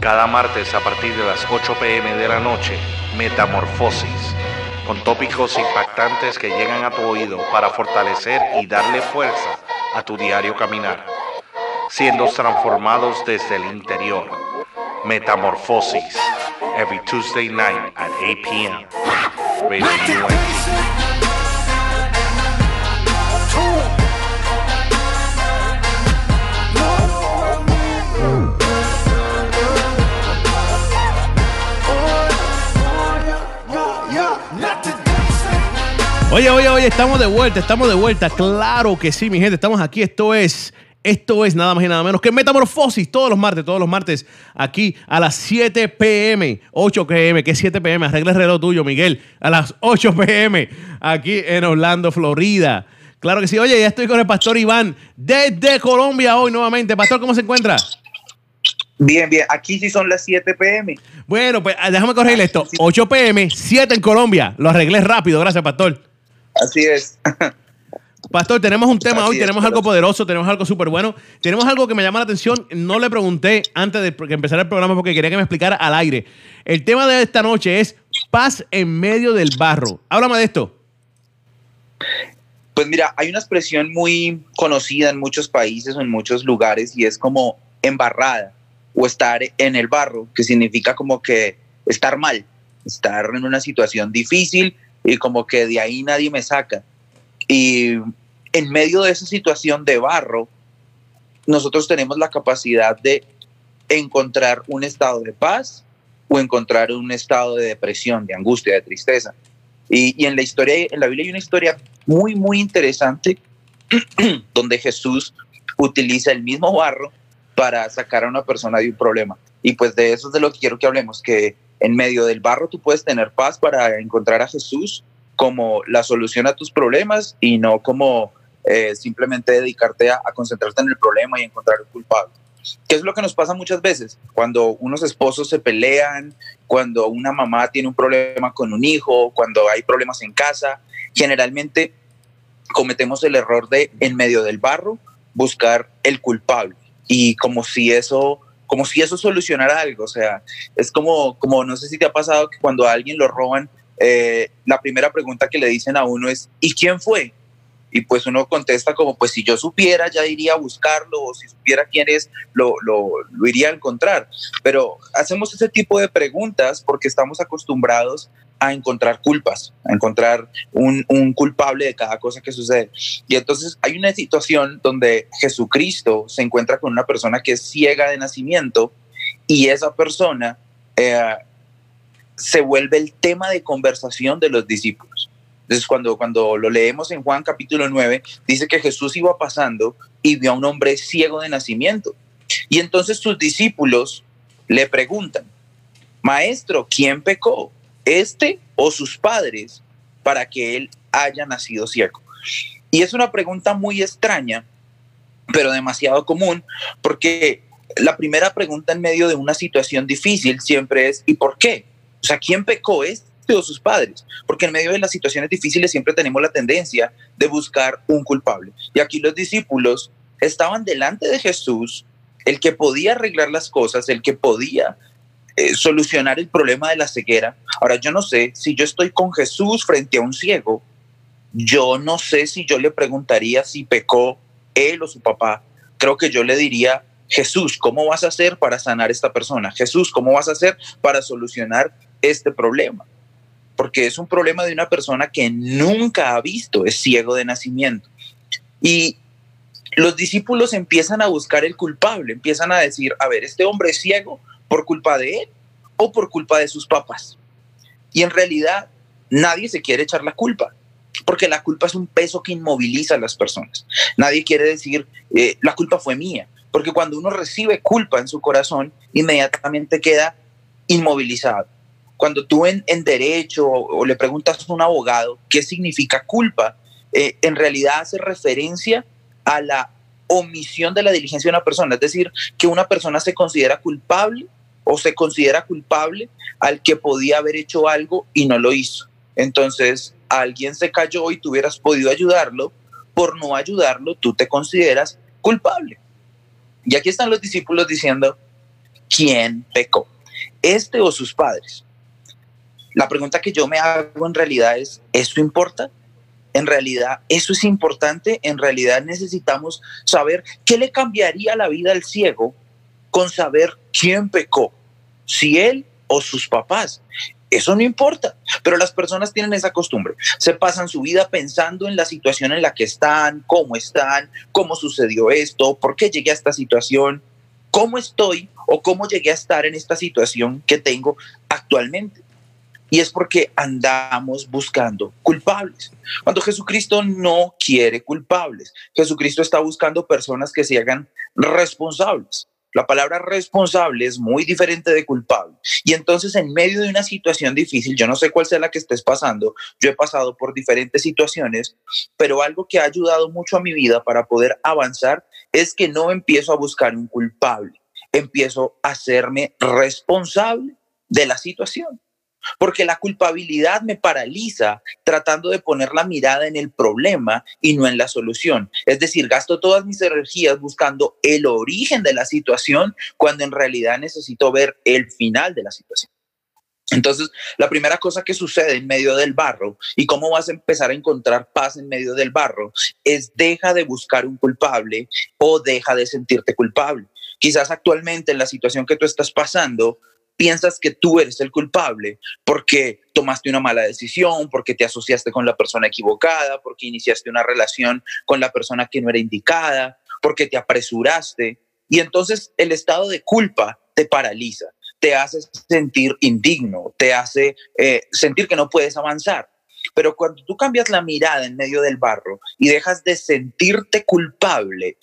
Cada martes a partir de las 8 pm de la noche, Metamorfosis, con tópicos impactantes que llegan a tu oído para fortalecer y darle fuerza a tu diario caminar, siendo transformados desde el interior. Metamorfosis, every Tuesday night at 8 p.m. Radio Oye, oye, oye, estamos de vuelta, estamos de vuelta. Claro que sí, mi gente, estamos aquí. Esto es, esto es nada más y nada menos que Metamorfosis todos los martes, todos los martes, aquí a las 7 pm, 8 pm, que es 7 pm, arregla el reloj tuyo, Miguel, a las 8 pm, aquí en Orlando, Florida. Claro que sí. Oye, ya estoy con el pastor Iván desde Colombia hoy nuevamente. Pastor, ¿cómo se encuentra? Bien, bien. Aquí sí son las 7 pm. Bueno, pues ah, déjame corregir esto. 8 pm, 7 en Colombia. Lo arreglé rápido. Gracias, pastor. Así es. Pastor, tenemos un tema Así hoy, es, tenemos algo poderoso, tenemos algo súper bueno, tenemos algo que me llama la atención. No le pregunté antes de que empezara el programa porque quería que me explicara al aire. El tema de esta noche es paz en medio del barro. Háblame de esto. Pues mira, hay una expresión muy conocida en muchos países o en muchos lugares y es como embarrada o estar en el barro, que significa como que estar mal, estar en una situación difícil y como que de ahí nadie me saca. Y en medio de esa situación de barro, nosotros tenemos la capacidad de encontrar un estado de paz o encontrar un estado de depresión, de angustia, de tristeza. Y, en la historia, en la Biblia hay una historia muy, muy interesante donde Jesús utiliza el mismo barro para sacar a una persona de un problema. Y pues de eso es de lo que quiero que hablemos, que en medio del barro tú puedes tener paz para encontrar a Jesús como la solución a tus problemas y no como eh, simplemente dedicarte a, a concentrarte en el problema y encontrar el culpable. ¿Qué es lo que nos pasa muchas veces? Cuando unos esposos se pelean, cuando una mamá tiene un problema con un hijo, cuando hay problemas en casa, generalmente cometemos el error de, en medio del barro, buscar el culpable. Y como si eso, como si eso solucionara algo. O sea, es como, como no sé si te ha pasado que cuando a alguien lo roban, eh, la primera pregunta que le dicen a uno es, ¿y quién fue? Y pues uno contesta como, pues si yo supiera, ya iría a buscarlo, o si supiera quién es, lo, lo, lo iría a encontrar. Pero hacemos ese tipo de preguntas porque estamos acostumbrados a encontrar culpas, a encontrar un, un, culpable de cada cosa que sucede. Y entonces hay una situación donde Jesucristo se encuentra con una persona que es ciega de nacimiento y esa persona eh, se vuelve el tema de conversación de los discípulos. Entonces, cuando, cuando lo leemos en Juan capítulo 9, dice que Jesús iba pasando y vio a un hombre ciego de nacimiento. Y entonces sus discípulos le preguntan, Maestro, ¿quién pecó? ¿Este o sus padres para que él haya nacido ciego? Y es una pregunta muy extraña, pero demasiado común, porque la primera pregunta en medio de una situación difícil siempre es, ¿y por qué? O sea, ¿quién pecó? ¿Este o sus padres? Porque en medio de las situaciones difíciles siempre tenemos la tendencia de buscar un culpable. Y aquí los discípulos estaban delante de Jesús, el que podía arreglar las cosas, el que podía eh, solucionar el problema de la ceguera. Ahora, yo no sé si yo estoy con Jesús frente a un ciego, yo no sé si yo le preguntaría si pecó él o su papá. Creo que yo le diría, Jesús, ¿cómo vas a hacer para sanar a esta persona? Jesús, ¿cómo vas a hacer para solucionar este problema? Porque es un problema de una persona que nunca ha visto, es ciego de nacimiento. Y los discípulos empiezan a buscar el culpable, empiezan a decir, a ver, este hombre es ciego por culpa de él o por culpa de sus papás. Y en realidad nadie se quiere echar la culpa, porque la culpa es un peso que inmoviliza a las personas. Nadie quiere decir, eh, la culpa fue mía, porque cuando uno recibe culpa en su corazón, inmediatamente queda inmovilizado. Cuando tú en, derecho o, o, le preguntas a un abogado qué significa culpa, eh, en realidad hace referencia a la omisión de la diligencia de una persona, es decir, que una persona se considera culpable o se considera culpable al que podía haber hecho algo y no lo hizo. Entonces, alguien se cayó y tú hubieras podido ayudarlo, por no ayudarlo, tú te consideras culpable. Y aquí están los discípulos diciendo, quién pecó, este o sus padres. La pregunta que yo me hago en realidad es, ¿eso importa? En realidad, eso es importante. En realidad necesitamos saber qué le cambiaría la vida al ciego con saber quién pecó, si él o sus papás. Eso no importa, pero las personas tienen esa costumbre. Se pasan su vida pensando en la situación en la que están, cómo están, cómo sucedió esto, por qué llegué a esta situación, cómo estoy o cómo llegué a estar en esta situación que tengo actualmente. Y es porque andamos buscando culpables. Cuando Jesucristo no quiere culpables, Jesucristo está buscando personas que se hagan responsables. La palabra responsable es muy diferente de culpable. Y entonces en medio de una situación difícil, yo no sé cuál sea la que estés pasando, yo he pasado por diferentes situaciones, pero algo que ha ayudado mucho a mi vida para poder avanzar es que no empiezo a buscar un culpable, empiezo a hacerme responsable de la situación porque la culpabilidad me paraliza tratando de poner la mirada en el problema y no en la solución. Es decir, gasto todas mis energías buscando el origen de la situación cuando en realidad necesito ver el final de la situación. Entonces, la primera cosa que sucede en medio del barro y cómo vas a empezar a encontrar paz en medio del barro es deja de buscar un culpable o deja de sentirte culpable. Quizás actualmente en la situación que tú estás pasando, piensas que tú eres el culpable porque tomaste una mala decisión, porque te asociaste con la persona equivocada, porque iniciaste una relación con la persona que no era indicada, porque te apresuraste. Y entonces el estado de culpa te paraliza, te hace sentir indigno, te hace eh, sentir que no puedes avanzar. Pero cuando tú cambias la mirada en medio del barro y dejas de sentirte culpable,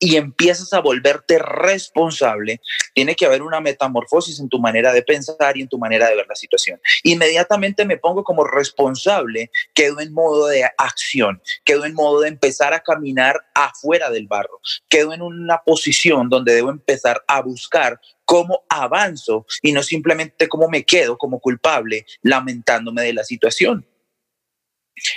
y empiezas a volverte responsable, tiene que haber una metamorfosis en tu manera de pensar y en tu manera de ver la situación. Inmediatamente me pongo como responsable, quedo en modo de acción, quedo en modo de empezar a caminar afuera del barro, quedo en una posición donde debo empezar a buscar cómo avanzo y no simplemente cómo me quedo como culpable lamentándome de la situación.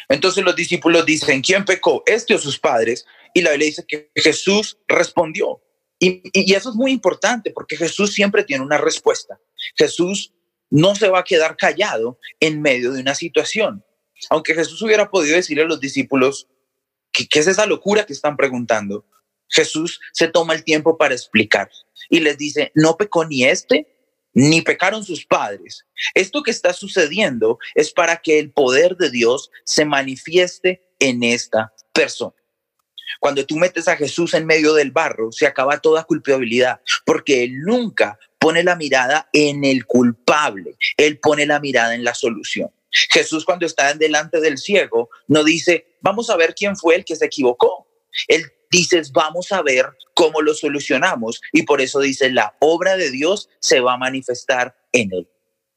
Entonces los discípulos dicen, ¿quién pecó? ¿Este o sus padres? Y la Biblia dice que Jesús respondió. Y, eso es muy importante porque Jesús siempre tiene una respuesta. Jesús no se va a quedar callado en medio de una situación. Aunque Jesús hubiera podido decirle a los discípulos, ¿qué, qué es esa locura que están preguntando? Jesús se toma el tiempo para explicar y les dice, no pecó ni este ni pecaron sus padres. Esto que está sucediendo es para que el poder de Dios se manifieste en esta persona. Cuando tú metes a Jesús en medio del barro, se acaba toda culpabilidad, porque Él nunca pone la mirada en el culpable, Él pone la mirada en la solución. Jesús cuando está delante del ciego no dice, vamos a ver quién fue el que se equivocó. Él dices, vamos a ver cómo lo solucionamos. Y por eso dice, la obra de Dios se va a manifestar en él.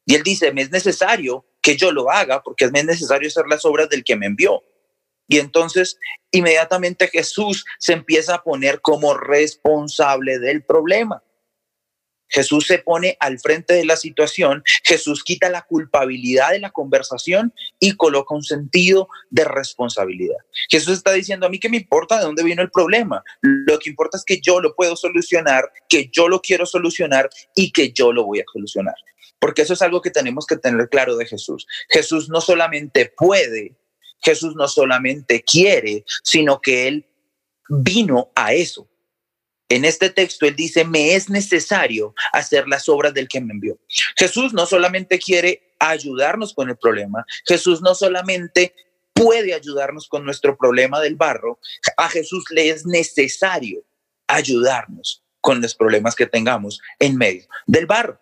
Y él dice, me es necesario que yo lo haga porque me es necesario hacer las obras del que me envió. Y entonces inmediatamente Jesús se empieza a poner como responsable del problema. Jesús se pone al frente de la situación, Jesús quita la culpabilidad de la conversación y coloca un sentido de responsabilidad. Jesús está diciendo a mí que me importa de dónde vino el problema. Lo que importa es que yo lo puedo solucionar, que yo lo quiero solucionar y que yo lo voy a solucionar. Porque eso es algo que tenemos que tener claro de Jesús. Jesús no solamente puede, Jesús no solamente quiere, sino que Él vino a eso. En este texto él dice, me es necesario hacer las obras del que me envió. Jesús no solamente quiere ayudarnos con el problema, Jesús no solamente puede ayudarnos con nuestro problema del barro, a Jesús le es necesario ayudarnos con los problemas que tengamos en medio del barro.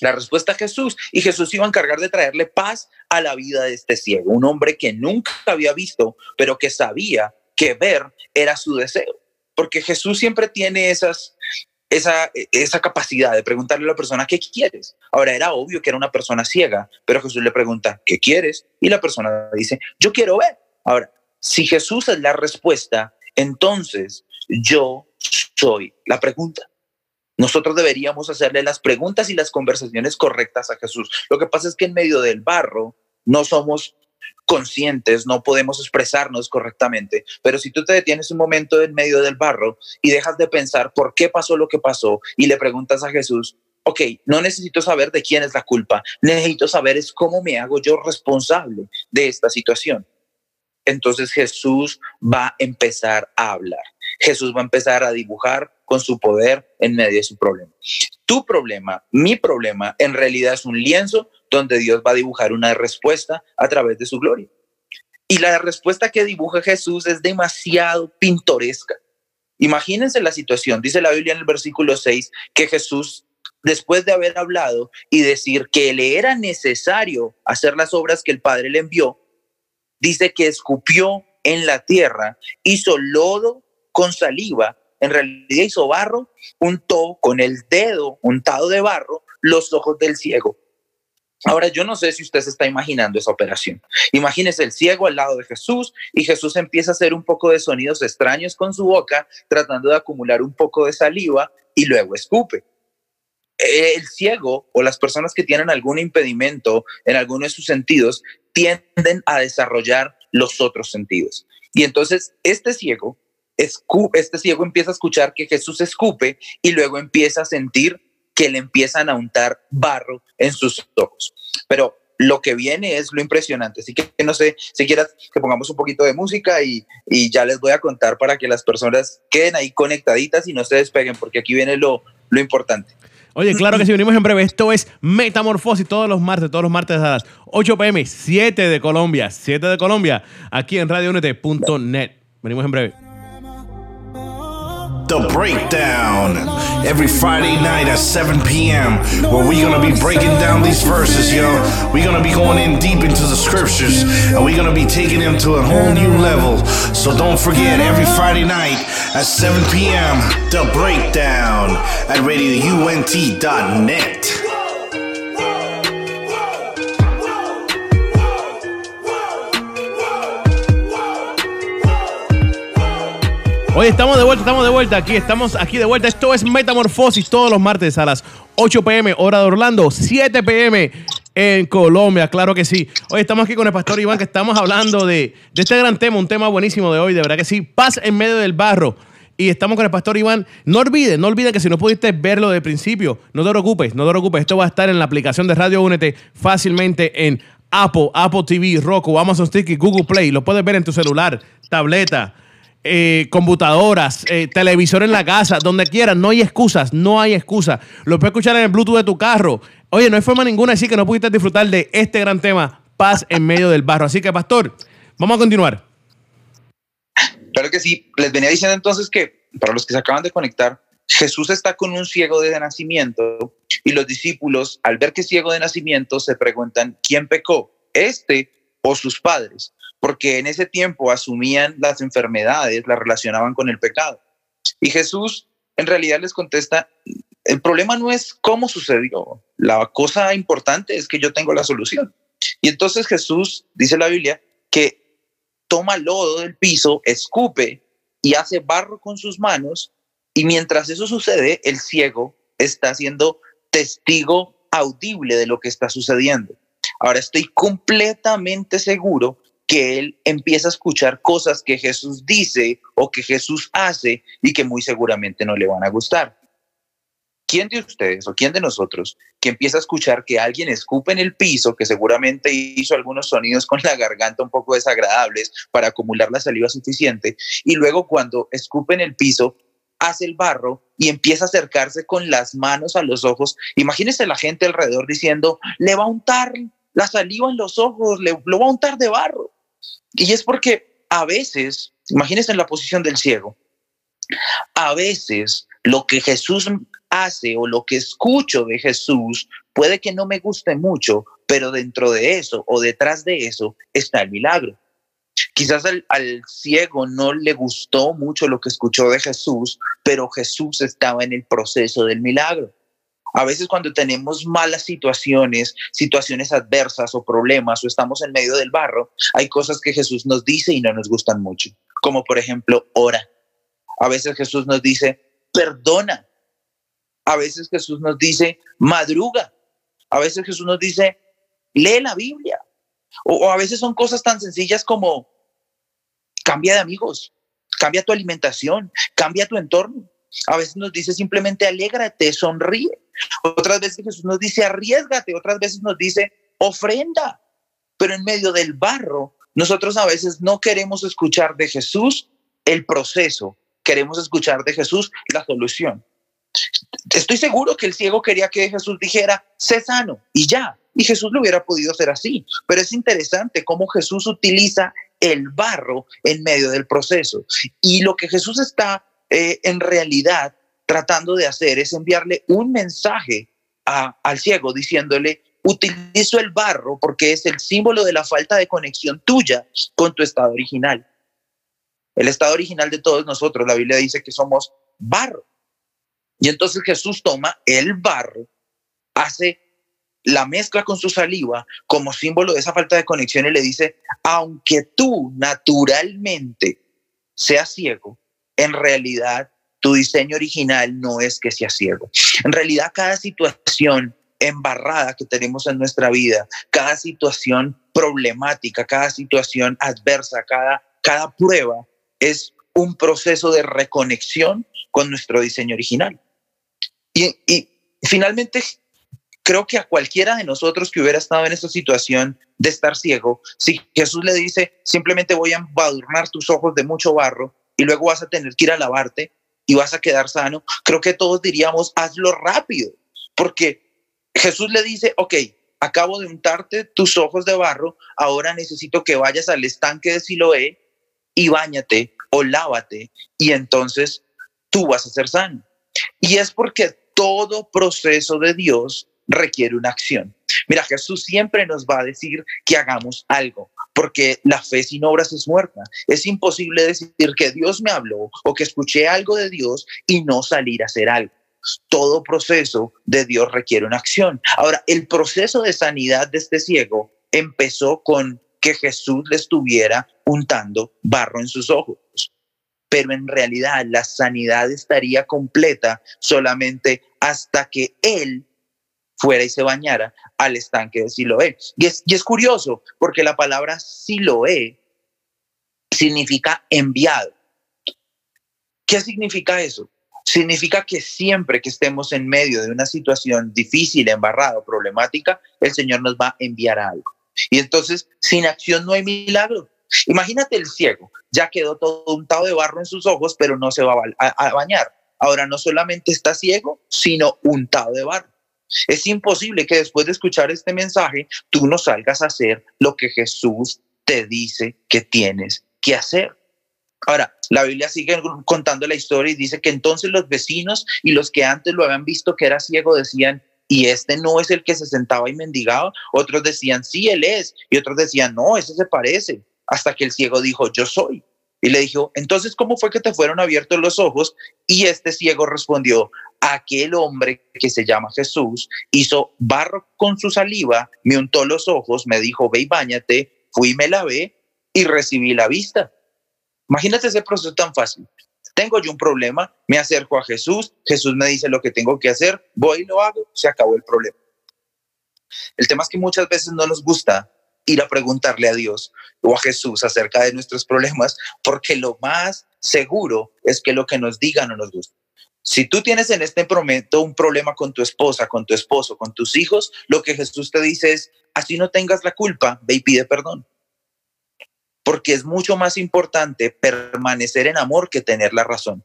La respuesta a Jesús y Jesús iba a encargar de traerle paz a la vida de este ciego, un hombre que nunca había visto, pero que sabía que ver era su deseo porque Jesús siempre tiene esas, esa, esa capacidad de preguntarle a la persona, ¿qué quieres? Ahora era obvio que era una persona ciega, pero Jesús le pregunta, ¿qué quieres? Y la persona dice, yo quiero ver. Ahora, si Jesús es la respuesta, entonces yo soy la pregunta. Nosotros deberíamos hacerle las preguntas y las conversaciones correctas a Jesús. Lo que pasa es que en medio del barro no somos conscientes, no podemos expresarnos correctamente, pero si tú te detienes un momento en medio del barro y dejas de pensar por qué pasó lo que pasó y le preguntas a Jesús, ok, no necesito saber de quién es la culpa, necesito saber es cómo me hago yo responsable de esta situación. Entonces Jesús va a empezar a hablar. Jesús va a empezar a dibujar con su poder en medio de su problema. Tu problema, mi problema, en realidad es un lienzo donde Dios va a dibujar una respuesta a través de su gloria. Y la respuesta que dibuja Jesús es demasiado pintoresca. Imagínense la situación, dice la Biblia en el versículo 6, que Jesús después de haber hablado y decir que le era necesario hacer las obras que el Padre le envió, dice que escupió en la tierra, hizo lodo con saliva, en realidad hizo barro, untó con el dedo untado de barro los ojos del ciego. Ahora, yo no sé si usted se está imaginando esa operación. Imagínese el ciego al lado de Jesús y Jesús empieza a hacer un poco de sonidos extraños con su boca, tratando de acumular un poco de saliva y luego escupe el ciego o las personas que tienen algún impedimento en alguno de sus sentidos tienden a desarrollar los otros sentidos. Y entonces este ciego, este ciego empieza a escuchar que Jesús escupe y luego empieza a sentir que le empiezan a untar barro en sus ojos. Pero lo que viene es lo impresionante. Así que no sé si quieras que pongamos un poquito de música y, y, ya les voy a contar para que las personas queden ahí conectaditas y no se despeguen, porque aquí viene lo, lo importante. Oye, claro que sí, venimos en breve. Esto es Metamorfosis todos los martes, todos los martes a las 8 pm, 7 de Colombia, 7 de Colombia, aquí en radiounete.net. Venimos en breve. The Breakdown every Friday night at 7 p.m. where we're gonna be breaking down these verses, yo. We're gonna be going in deep into the scriptures and we're gonna be taking them to a whole new level. So don't forget every Friday night at 7 p.m. The Breakdown at radiount.net. Hoy estamos de vuelta, estamos de vuelta aquí, estamos aquí de vuelta. Esto es Metamorfosis todos los martes a las 8 pm, hora de Orlando, 7 pm en Colombia, claro que sí. Hoy estamos aquí con el pastor Iván, que estamos hablando de, de este gran tema, un tema buenísimo de hoy, de verdad que sí. Paz en medio del barro. Y estamos con el pastor Iván. No olvides, no olvides que si no pudiste verlo de principio, no te preocupes, no te preocupes. Esto va a estar en la aplicación de Radio Únete fácilmente en Apple, Apple TV, Roku, Amazon Stick Google Play. Lo puedes ver en tu celular, tableta, eh, computadoras, eh, televisor en la casa, donde quieras, no hay excusas, no hay excusa. Lo puedes escuchar en el Bluetooth de tu carro. Oye, no hay forma ninguna de decir que no pudiste disfrutar de este gran tema, paz en medio del barro. Así que, pastor, vamos a continuar. Claro que sí. Les venía diciendo entonces que, para los que se acaban de conectar, Jesús está con un ciego de nacimiento y los discípulos, al ver que ciego de nacimiento, se preguntan, ¿quién pecó? ¿Este o sus padres? Porque en ese tiempo asumían las enfermedades, las relacionaban con el pecado. Y Jesús en realidad les contesta, el problema no es cómo sucedió, la cosa importante es que yo tengo la solución. Y entonces Jesús, dice la Biblia, que toma lodo del piso, escupe y hace barro con sus manos, y mientras eso sucede, el ciego está siendo testigo audible de lo que está sucediendo. Ahora estoy completamente seguro que él empieza a escuchar cosas que Jesús dice o que Jesús hace y que muy seguramente no le van a gustar. ¿Quién de ustedes o quién de nosotros que empieza a escuchar que alguien escupe en el piso, que seguramente hizo algunos sonidos con la garganta un poco desagradables para acumular la saliva suficiente, y luego cuando escupe en el piso, hace el barro y empieza a acercarse con las manos a los ojos? Imagínese la gente alrededor diciendo, le va a untar la saliva en los ojos, le, lo va a untar de barro. Y es porque a veces, imagínense en la posición del ciego, a veces lo que Jesús hace o lo que escucho de Jesús puede que no me guste mucho, pero dentro de eso o detrás de eso está el milagro. Quizás al, al, ciego no le gustó mucho lo que escuchó de Jesús, pero Jesús estaba en el proceso del milagro. A veces cuando tenemos malas situaciones, situaciones adversas o problemas o estamos en medio del barro, hay cosas que Jesús nos dice y no nos gustan mucho, como por ejemplo, ora. A veces Jesús nos dice, perdona. A veces Jesús nos dice, madruga. A veces Jesús nos dice, lee la Biblia. O, a veces son cosas tan sencillas como cambia de amigos, cambia tu alimentación, cambia tu entorno. A veces nos dice simplemente alégrate, sonríe. Otras veces Jesús nos dice arriesgate, otras veces nos dice ofrenda. Pero en medio del barro, nosotros a veces no queremos escuchar de Jesús el proceso, queremos escuchar de Jesús la solución. Estoy seguro que el ciego quería que Jesús dijera, sé sano y ya. Y Jesús lo hubiera podido hacer así. Pero es interesante cómo Jesús utiliza el barro en medio del proceso. Y lo que Jesús está eh, en realidad tratando de hacer es enviarle un mensaje al ciego diciéndole, utilizo el barro porque es el símbolo de la falta de conexión tuya con tu estado original. El estado original de todos nosotros, la Biblia dice que somos barro. Y entonces Jesús toma el barro, hace la mezcla con su saliva como símbolo de esa falta de conexión y le dice, aunque tú naturalmente seas ciego, en realidad tu diseño original no es que seas ciego. En realidad cada situación embarrada que tenemos en nuestra vida, cada situación problemática, cada situación adversa, cada, cada prueba es un proceso de reconexión con nuestro diseño original. Y, finalmente, creo que a cualquiera de nosotros que hubiera estado en esa situación de estar ciego, si Jesús le dice, simplemente voy a embadurnar tus ojos de mucho barro y luego vas a tener que ir a lavarte y vas a quedar sano, creo que todos diríamos, hazlo rápido, porque Jesús le dice, ok, acabo de untarte tus ojos de barro, ahora necesito que vayas al estanque de Siloé y bañate o lávate y entonces tú vas a ser sano. Y es porque todo proceso de Dios requiere una acción. Mira, Jesús siempre nos va a decir que hagamos algo, porque la fe sin obras es muerta. Es imposible decir que Dios me habló o que escuché algo de Dios y no salir a hacer algo. Todo proceso de Dios requiere una acción. Ahora, el proceso de sanidad de este ciego empezó con que Jesús le estuviera untando barro en sus ojos pero en realidad la sanidad estaría completa solamente hasta que él fuera y se bañara al estanque de Siloé. Y es, y es curioso porque la palabra Siloé significa enviado. ¿Qué significa eso? Significa que siempre que estemos en medio de una situación difícil, embarrada problemática, el Señor nos va a enviar algo. Y entonces, sin acción no hay milagro. Imagínate el ciego, ya quedó todo untado de barro en sus ojos, pero no se va a, bañar. Ahora no solamente está ciego, sino untado de barro. Es imposible que después de escuchar este mensaje tú no salgas a hacer lo que Jesús te dice que tienes que hacer. Ahora, la Biblia sigue contando la historia y dice que entonces los vecinos y los que antes lo habían visto que era ciego decían, y este no es el que se sentaba y mendigaba. Otros decían, sí, él es. Y otros decían, no, ese se parece hasta que el ciego dijo, yo soy. Y le dijo, entonces, ¿cómo fue que te fueron abiertos los ojos? Y este ciego respondió, aquel hombre que se llama Jesús hizo barro con su saliva, me untó los ojos, me dijo, ve y bañate, fui me lavé y recibí la vista. Imagínate ese proceso tan fácil. Tengo yo un problema, me acerco a Jesús, Jesús me dice lo que tengo que hacer, voy y lo hago, se acabó el problema. El tema es que muchas veces no nos gusta ir a preguntarle a Dios o a Jesús acerca de nuestros problemas, porque lo más seguro es que lo que nos digan no nos gusta. Si tú tienes en este momento un problema con tu esposa, con tu esposo, con tus hijos, lo que Jesús te dice es, así no tengas la culpa, ve y pide perdón. Porque es mucho más importante permanecer en amor que tener la razón.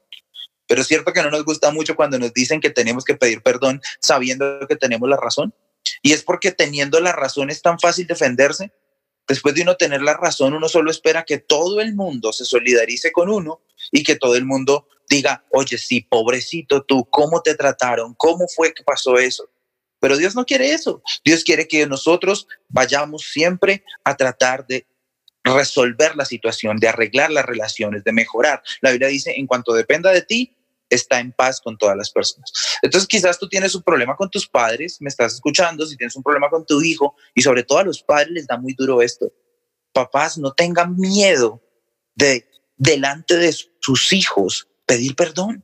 Pero es cierto que no nos gusta mucho cuando nos dicen que tenemos que pedir perdón sabiendo que tenemos la razón. Y es porque teniendo la razón es tan fácil defenderse. Después de uno tener la razón, uno solo espera que todo el mundo se solidarice con uno y que todo el mundo diga, oye, sí, pobrecito tú, ¿cómo te trataron? ¿Cómo fue que pasó eso? Pero Dios no quiere eso. Dios quiere que nosotros vayamos siempre a tratar de resolver la situación, de arreglar las relaciones, de mejorar. La Biblia dice, en cuanto dependa de ti, está en paz con todas las personas. Entonces quizás tú tienes un problema con tus padres, me estás escuchando, si tienes un problema con tu hijo y sobre todo a los padres les da muy duro esto. Papás, no tengan miedo de delante de sus hijos pedir perdón.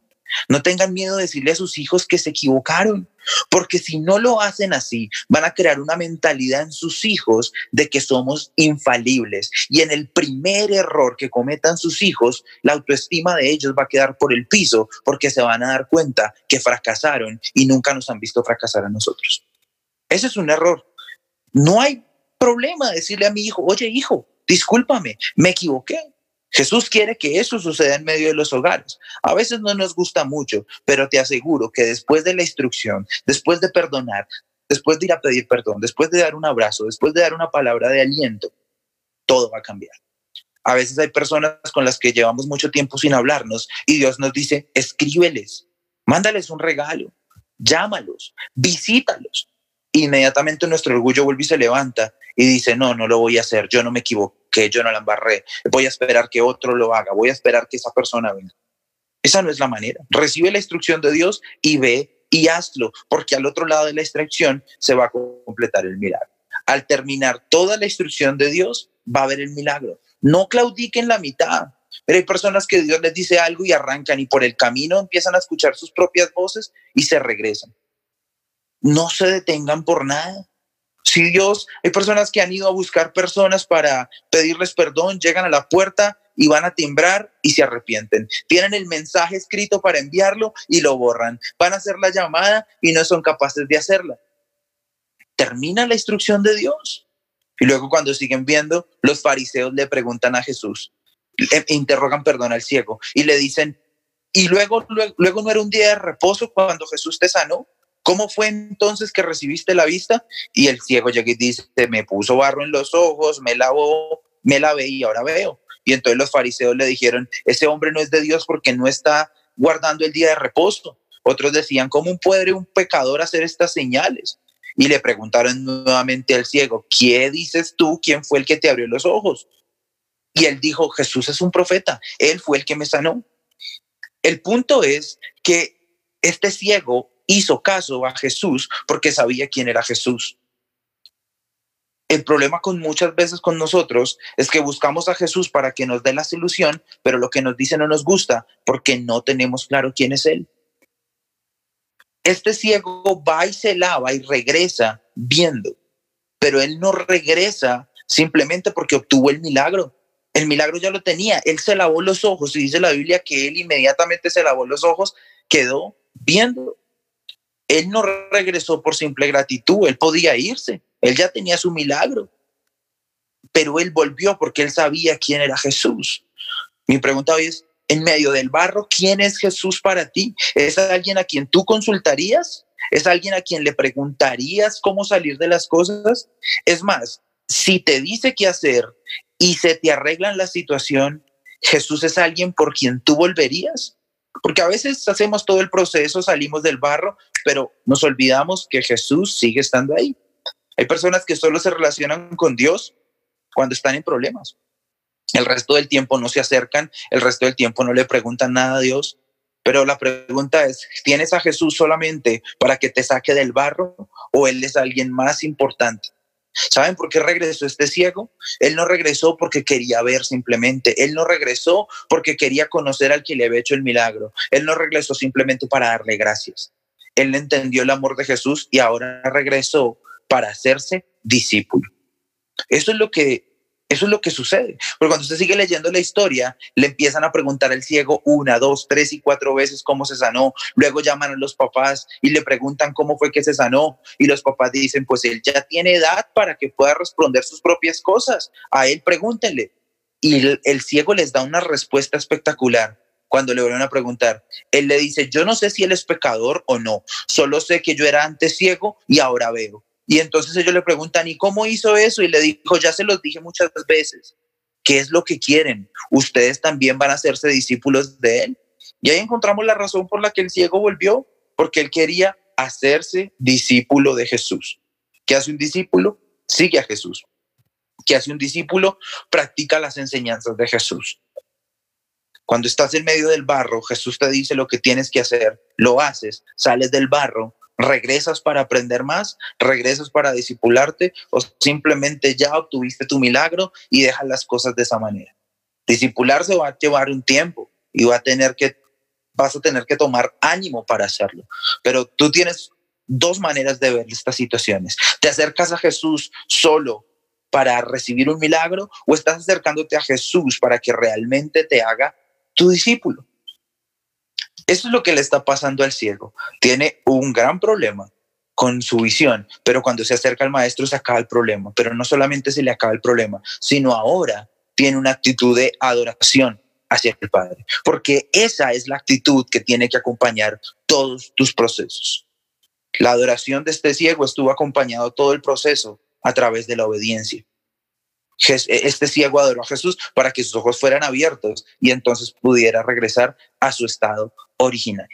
No tengan miedo de decirle a sus hijos que se equivocaron, porque si no lo hacen así, van a crear una mentalidad en sus hijos de que somos infalibles. Y en el primer error que cometan sus hijos, la autoestima de ellos va a quedar por el piso porque se van a dar cuenta que fracasaron y nunca nos han visto fracasar a nosotros. Ese es un error. No hay problema decirle a mi hijo, oye hijo, discúlpame, me equivoqué Jesús quiere que eso suceda en medio de los hogares. A veces no nos gusta mucho, pero te aseguro que después de la instrucción, después de perdonar, después de ir a pedir perdón, después de dar un abrazo, después de dar una palabra de aliento, todo va a cambiar. A veces hay personas con las que llevamos mucho tiempo sin hablarnos y Dios nos dice, escríbeles, mándales un regalo, llámalos, visítalos. Inmediatamente nuestro orgullo vuelve y se levanta y dice, no, no lo voy a hacer, yo no me equivoco que yo no la embarré, voy a esperar que otro lo haga, voy a esperar que esa persona venga. Esa no es la manera. Recibe la instrucción de Dios y ve y hazlo, porque al otro lado de la instrucción se va a completar el milagro. Al terminar toda la instrucción de Dios, va a haber el milagro. No claudiquen la mitad. Pero hay personas que Dios les dice algo y arrancan y por el camino empiezan a escuchar sus propias voces y se regresan. No se detengan por nada. Si Dios, hay personas que han ido a buscar personas para pedirles perdón, llegan a la puerta y van a timbrar y se arrepienten. Tienen el mensaje escrito para enviarlo y lo borran. Van a hacer la llamada y no son capaces de hacerla. Termina la instrucción de Dios. Y luego cuando siguen viendo, los fariseos le preguntan a Jesús, le interrogan perdón al ciego y le dicen, y luego, luego, luego no era un día de reposo cuando Jesús te sanó. ¿Cómo fue entonces que recibiste la vista? Y el ciego llega y dice, me puso barro en los ojos, me lavó, me lavé y ahora veo. Y entonces los fariseos le dijeron, ese hombre no es de Dios porque no está guardando el día de reposo. Otros decían, ¿cómo puede un pecador hacer estas señales? Y le preguntaron nuevamente al ciego, ¿qué dices tú? ¿Quién fue el que te abrió los ojos? Y él dijo, Jesús es un profeta, él fue el que me sanó. El punto es que este ciego hizo caso a Jesús porque sabía quién era Jesús. El problema con muchas veces con nosotros es que buscamos a Jesús para que nos dé la solución, pero lo que nos dice no nos gusta porque no tenemos claro quién es Él. Este ciego va y se lava y regresa viendo, pero él no regresa simplemente porque obtuvo el milagro. El milagro ya lo tenía, él se lavó los ojos y dice la Biblia que él inmediatamente se lavó los ojos, quedó viendo. Él no regresó por simple gratitud, él podía irse, él ya tenía su milagro, pero él volvió porque él sabía quién era Jesús. Mi pregunta hoy es, en medio del barro, ¿quién es Jesús para ti? ¿Es alguien a quien tú consultarías? ¿Es alguien a quien le preguntarías cómo salir de las cosas? Es más, si te dice qué hacer y se te arreglan la situación, ¿Jesús es alguien por quien tú volverías? Porque a veces hacemos todo el proceso, salimos del barro, pero nos olvidamos que Jesús sigue estando ahí. Hay personas que solo se relacionan con Dios cuando están en problemas. El resto del tiempo no se acercan, el resto del tiempo no le preguntan nada a Dios. Pero la pregunta es, ¿tienes a Jesús solamente para que te saque del barro o Él es alguien más importante? ¿Saben por qué regresó este ciego? Él no regresó porque quería ver simplemente. Él no regresó porque quería conocer al que le había hecho el milagro. Él no regresó simplemente para darle gracias. Él entendió el amor de Jesús y ahora regresó para hacerse discípulo. Eso es lo que eso es lo que sucede. Porque cuando usted sigue leyendo la historia, le empiezan a preguntar al ciego una, dos, tres y cuatro veces cómo se sanó. Luego llaman a los papás y le preguntan cómo fue que se sanó. Y los papás dicen, pues él ya tiene edad para que pueda responder sus propias cosas. A él pregúntenle. Y el, el ciego les da una respuesta espectacular cuando le vuelven a preguntar. Él le dice, yo no sé si él es pecador o no, solo sé que yo era antes ciego y ahora veo. Y entonces ellos le preguntan, ¿y cómo hizo eso? Y le dijo, ya se los dije muchas veces, ¿qué es lo que quieren? Ustedes también van a hacerse discípulos de él. Y ahí encontramos la razón por la que el ciego volvió, porque él quería hacerse discípulo de Jesús. ¿Qué hace un discípulo? Sigue a Jesús. ¿Qué hace un discípulo? Practica las enseñanzas de Jesús. Cuando estás en medio del barro, Jesús te dice lo que tienes que hacer, lo haces, sales del barro, regresas para aprender más, regresas para disipularte o simplemente ya obtuviste tu milagro y dejas las cosas de esa manera. Disipularse va a llevar un tiempo y va a tener que vas a tener que tomar ánimo para hacerlo. Pero tú tienes dos maneras de ver estas situaciones. Te acercas a Jesús solo para recibir un milagro o estás acercándote a Jesús para que realmente te haga tu discípulo. Eso es lo que le está pasando al ciego. Tiene un gran problema con su visión, pero cuando se acerca al maestro se acaba el problema. Pero no solamente se le acaba el problema, sino ahora tiene una actitud de adoración hacia el Padre, porque esa es la actitud que tiene que acompañar todos tus procesos. La adoración de este ciego estuvo acompañado todo el proceso a través de la obediencia. Este ciego adoró a Jesús para que sus ojos fueran abiertos y entonces pudiera regresar a su estado original.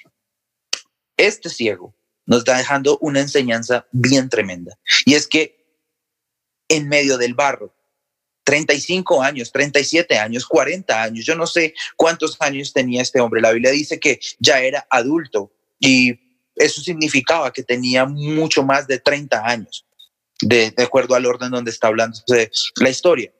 Este ciego nos está dejando una enseñanza bien tremenda y es que en medio del barro, 35 años, 37 años, 40 años, yo no sé cuántos años tenía este hombre. La Biblia dice que ya era adulto y eso significaba que tenía mucho más de 30 años, de, acuerdo al orden donde está hablando la historia.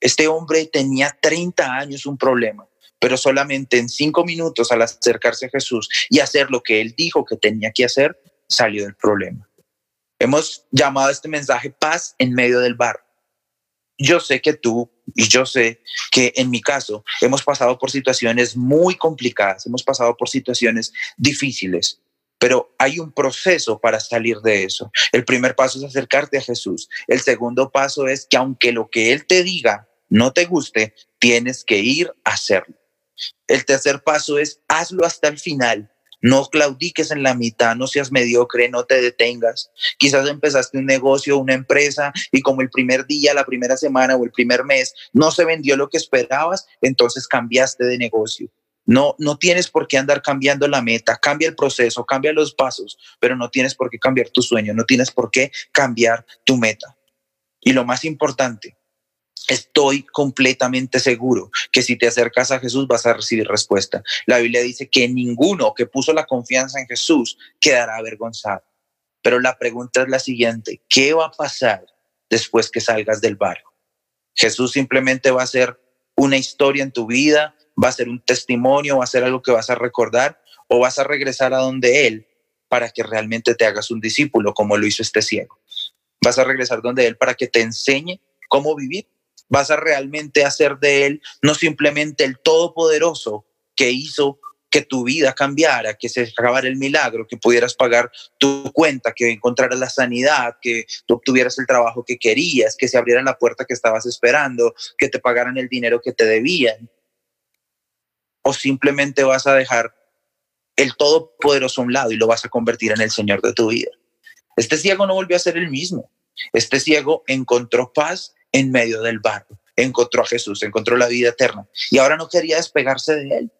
Este hombre tenía 30 años un problema, pero solamente en cinco minutos al acercarse a Jesús y hacer lo que él dijo que tenía que hacer, salió del problema. Hemos llamado a este mensaje paz en medio del bar. Yo sé que tú y yo sé que en mi caso hemos pasado por situaciones muy complicadas, hemos pasado por situaciones difíciles, pero hay un proceso para salir de eso. El primer paso es acercarte a Jesús. El segundo paso es que aunque lo que Él te diga no te guste, tienes que ir a hacerlo. El tercer paso es hazlo hasta el final. No claudiques en la mitad, no seas mediocre, no te detengas. Quizás empezaste un negocio, una empresa y como el primer día, la primera semana o el primer mes no se vendió lo que esperabas, entonces cambiaste de negocio. No, no tienes por qué andar cambiando la meta, cambia el proceso, cambia los pasos, pero no tienes por qué cambiar tu sueño, no tienes por qué cambiar tu meta. Y lo más importante, estoy completamente seguro que si te acercas a Jesús vas a recibir respuesta. La Biblia dice que ninguno que puso la confianza en Jesús quedará avergonzado. Pero la pregunta es la siguiente, ¿qué va a pasar después que salgas del barco? Jesús simplemente va a ser una historia en tu vida, va a ser un testimonio, va a ser algo que vas a recordar o vas a regresar a donde Él para que realmente te hagas un discípulo como lo hizo este ciego. Vas a regresar donde Él para que te enseñe cómo vivir. Vas a realmente hacer de Él no simplemente el todopoderoso que hizo que tu vida cambiara, que se acabara el milagro, que pudieras pagar tu cuenta, que encontraras la sanidad, que tú obtuvieras el trabajo que querías, que se abriera la puerta que estabas esperando, que te pagaran el dinero que te debían o simplemente vas a dejar el Todopoderoso a un lado y lo vas a convertir en el Señor de tu vida. Este ciego no volvió a ser el mismo. Este ciego encontró paz en medio del barro, encontró a Jesús, encontró la vida eterna y ahora no quería despegarse de él.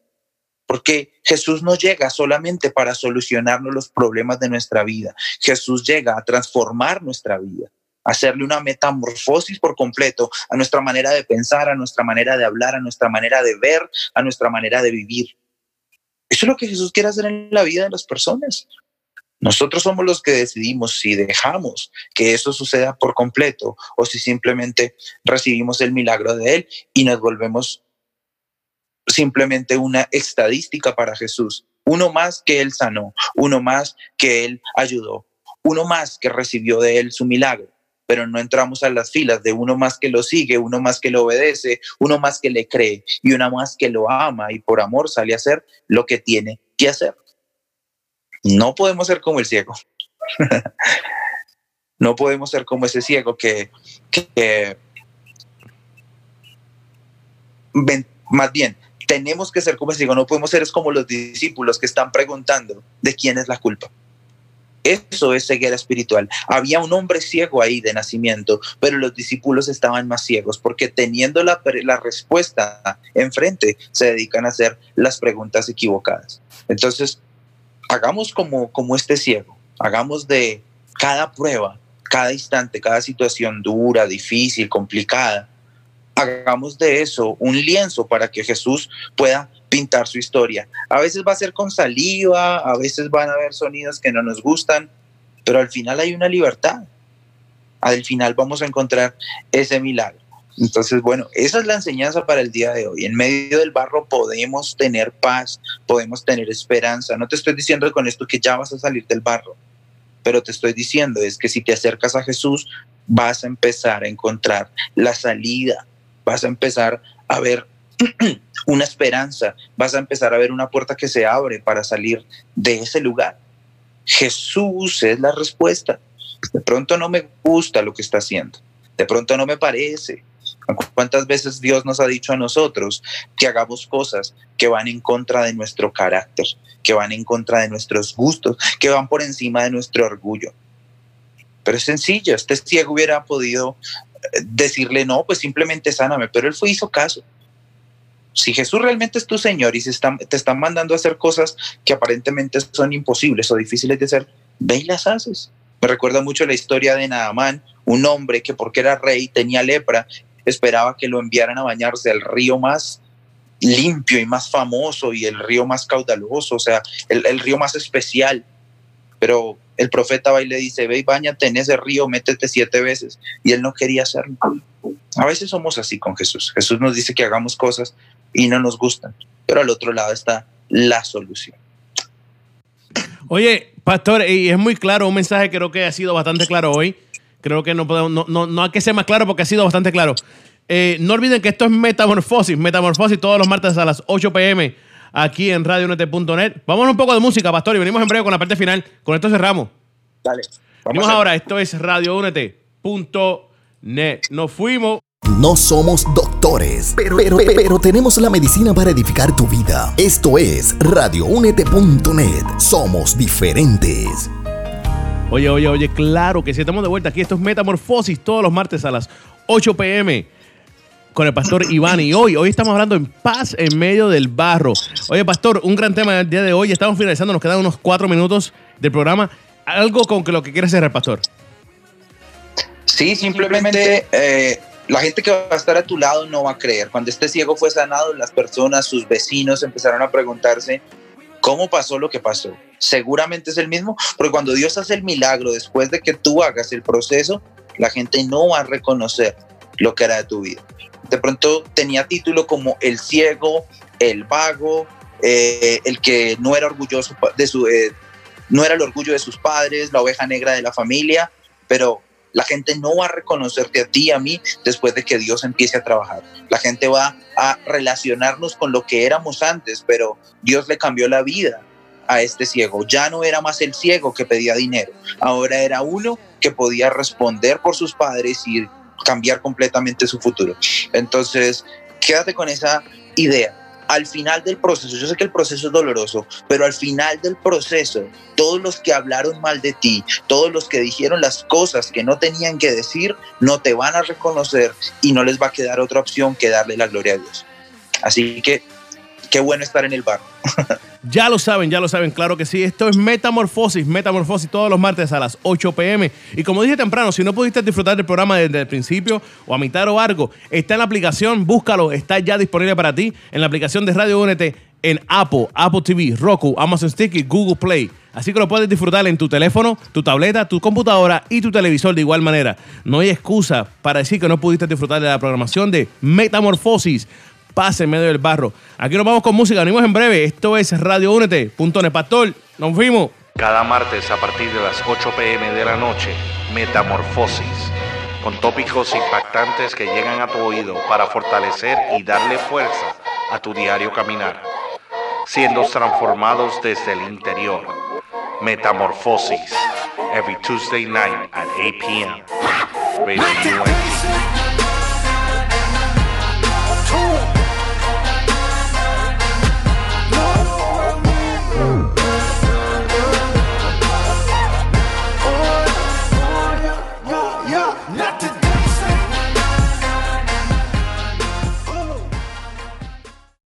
Porque Jesús no llega solamente para solucionarnos los problemas de nuestra vida. Jesús llega a transformar nuestra vida hacerle una metamorfosis por completo a nuestra manera de pensar, a nuestra manera de hablar, a nuestra manera de ver, a nuestra manera de vivir. Eso es lo que Jesús quiere hacer en la vida de las personas. Nosotros somos los que decidimos si dejamos que eso suceda por completo o si simplemente recibimos el milagro de Él y nos volvemos simplemente una estadística para Jesús. Uno más que Él sanó, uno más que Él ayudó, uno más que recibió de Él su milagro pero no entramos a las filas de uno más que lo sigue, uno más que lo obedece, uno más que le cree y uno más que lo ama y por amor sale a hacer lo que tiene que hacer. No podemos ser como el ciego. no podemos ser como ese ciego que, más bien, tenemos que ser como ese ciego, no podemos ser como los discípulos que están preguntando de quién es la culpa. Eso es ceguera espiritual. Había un hombre ciego ahí de nacimiento, pero los discípulos estaban más ciegos porque teniendo la, respuesta enfrente, se dedican a hacer las preguntas equivocadas. Entonces, hagamos como, como este ciego, hagamos de cada prueba, cada instante, cada situación dura, difícil, complicada, hagamos de eso un lienzo para que Jesús pueda pintar su historia. A veces va a ser con saliva, a veces van a haber sonidos que no nos gustan, pero al final hay una libertad. Al final vamos a encontrar ese milagro. Entonces, bueno, esa es la enseñanza para el día de hoy. En medio del barro podemos tener paz, podemos tener esperanza. No te estoy diciendo con esto que ya vas a salir del barro, pero te estoy diciendo es que si te acercas a Jesús, vas a empezar a encontrar la salida, vas a empezar a ver una esperanza, vas a empezar a ver una puerta que se abre para salir de ese lugar. Jesús es la respuesta. De pronto no me gusta lo que está haciendo, de pronto no me parece. ¿Cuántas veces Dios nos ha dicho a nosotros que hagamos cosas que van en contra de nuestro carácter, que van en contra de nuestros gustos, que van por encima de nuestro orgullo? Pero es sencillo, este ciego hubiera podido eh, decirle no, pues simplemente sáname, pero él fue hizo caso. Si Jesús realmente es tu Señor y te están mandando a hacer cosas que aparentemente son imposibles o difíciles de hacer, ve y las haces. Me recuerda mucho la historia de Naamán, un hombre que porque era rey tenía lepra, esperaba que lo enviaran a bañarse al río más limpio y más famoso y el río más caudaloso, o sea, el, el río más especial. Pero el profeta va y le dice, ve y bañate en ese río, métete siete veces. Y él no quería hacerlo. A veces somos así con Jesús. Jesús nos dice que hagamos cosas y no nos gustan, pero al otro lado está la solución. Oye, pastor, y es muy claro, un mensaje creo que ha sido bastante claro hoy. Creo que no, podemos, no, no, hay que ser más claro porque ha sido bastante claro. Eh, no olviden que esto es Metamorfosis, Metamorfosis todos los martes a las 8 pm aquí en radionet.net. Vamos a un poco de música, pastor, y venimos en breve con la parte final. Con esto cerramos. Dale. Vamos ahora, esto es radioúnete.net. Nos fuimos. No somos doctores, pero, pero, pero, tenemos la medicina para edificar tu vida. Esto es radioúnete.net. Somos diferentes. Oye, oye, oye, claro que si estamos de vuelta aquí. Esto es Metamorfosis todos los martes a las 8 pm con el pastor Iván. Y hoy, hoy estamos hablando en paz en medio del barro. Oye, pastor, un gran tema del día de hoy. Estamos finalizando, nos quedan unos cuatro minutos del programa. Algo con que lo que quiere hacer el pastor. Sí, simplemente eh, la gente que va a estar a tu lado no va a creer. Cuando este ciego fue sanado, las personas, sus vecinos empezaron a preguntarse, ¿cómo pasó lo que pasó? Seguramente es el mismo, porque cuando Dios hace el milagro, después de que tú hagas el proceso, la gente no va a reconocer lo que era de tu vida. De pronto tenía título como el ciego, el vago, eh, el que no era orgulloso de su, eh, no era el orgullo de sus padres, la oveja negra de la familia, pero la gente no va a reconocerte a ti, a mí, después de que Dios empiece a trabajar. La gente va a relacionarnos con lo que éramos antes, pero Dios le cambió la vida a este ciego. Ya no era más el ciego que pedía dinero, ahora era uno que podía responder por sus padres y cambiar completamente su futuro. Entonces, quédate con esa idea al final del proceso, yo sé que el proceso es doloroso, pero al final del proceso, todos los que hablaron mal de ti, todos los que dijeron las cosas que no tenían que decir, no te van a reconocer y no les va a quedar otra opción que darle la gloria a Dios. Así que qué bueno estar en el bar. Ya lo saben, ya lo saben, claro que sí. Esto es Metamorfosis, Metamorfosis todos los martes a las 8 pm. Y como dije temprano, si no pudiste disfrutar del programa desde el principio o a mitad o algo, está en la aplicación, búscalo, está ya disponible para ti en la aplicación de Radio Únete en Apple, Apple TV, Roku, Amazon Stick Google Play. Así que lo puedes disfrutar en tu teléfono, tu tableta, tu computadora y tu televisor de igual manera. No hay excusa para decir que no pudiste disfrutar de la programación de Metamorfosis pase en medio del barro. Aquí nos vamos con música, venimos en breve. Esto es Radio Únete. Pastor, nos fuimos. Cada martes a partir de las 8 pm de la noche, Metamorfosis, con tópicos impactantes que llegan a tu oído para fortalecer y darle fuerza a tu diario caminar, siendo transformados desde el interior. Metamorfosis, every Tuesday night at 8 p.m. Radio